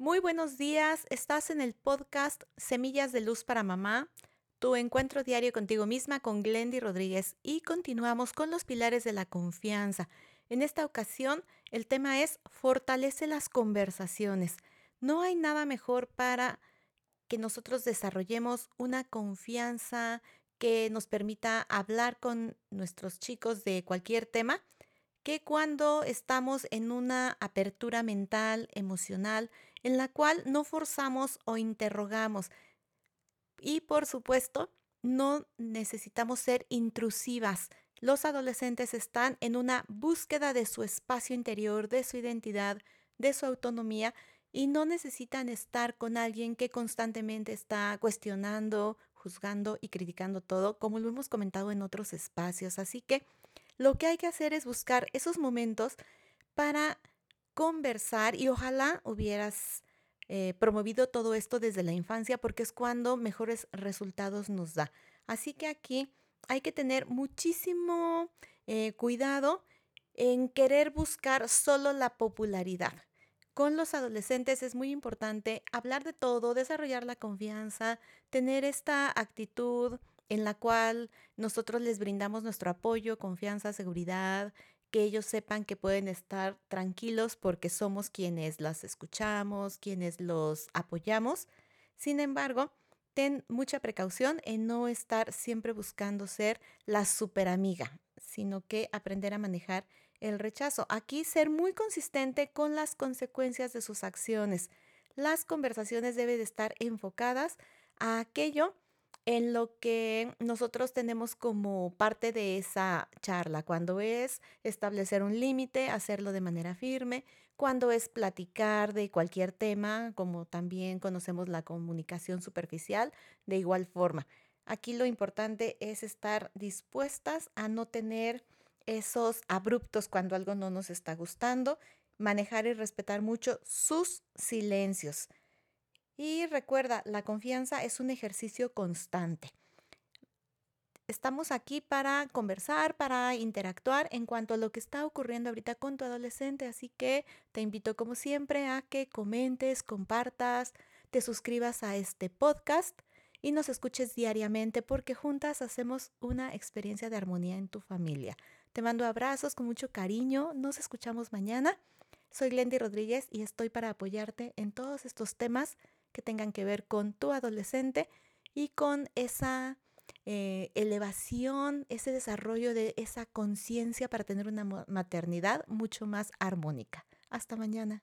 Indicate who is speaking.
Speaker 1: Muy buenos días, estás en el podcast Semillas de Luz para Mamá, tu encuentro diario contigo misma con Glendy Rodríguez y continuamos con los pilares de la confianza. En esta ocasión el tema es fortalece las conversaciones. No hay nada mejor para que nosotros desarrollemos una confianza que nos permita hablar con nuestros chicos de cualquier tema que cuando estamos en una apertura mental, emocional, en la cual no forzamos o interrogamos. Y por supuesto, no necesitamos ser intrusivas. Los adolescentes están en una búsqueda de su espacio interior, de su identidad, de su autonomía y no necesitan estar con alguien que constantemente está cuestionando, juzgando y criticando todo, como lo hemos comentado en otros espacios. Así que lo que hay que hacer es buscar esos momentos para conversar y ojalá hubieras eh, promovido todo esto desde la infancia porque es cuando mejores resultados nos da. Así que aquí hay que tener muchísimo eh, cuidado en querer buscar solo la popularidad. Con los adolescentes es muy importante hablar de todo, desarrollar la confianza, tener esta actitud en la cual nosotros les brindamos nuestro apoyo, confianza, seguridad, que ellos sepan que pueden estar tranquilos porque somos quienes las escuchamos, quienes los apoyamos. Sin embargo, ten mucha precaución en no estar siempre buscando ser la super amiga, sino que aprender a manejar el rechazo. Aquí ser muy consistente con las consecuencias de sus acciones. Las conversaciones deben de estar enfocadas a aquello en lo que nosotros tenemos como parte de esa charla, cuando es establecer un límite, hacerlo de manera firme, cuando es platicar de cualquier tema, como también conocemos la comunicación superficial, de igual forma. Aquí lo importante es estar dispuestas a no tener esos abruptos cuando algo no nos está gustando, manejar y respetar mucho sus silencios. Y recuerda, la confianza es un ejercicio constante. Estamos aquí para conversar, para interactuar en cuanto a lo que está ocurriendo ahorita con tu adolescente, así que te invito como siempre a que comentes, compartas, te suscribas a este podcast y nos escuches diariamente porque juntas hacemos una experiencia de armonía en tu familia. Te mando abrazos con mucho cariño, nos escuchamos mañana. Soy Glendy Rodríguez y estoy para apoyarte en todos estos temas que tengan que ver con tu adolescente y con esa eh, elevación, ese desarrollo de esa conciencia para tener una maternidad mucho más armónica. Hasta mañana.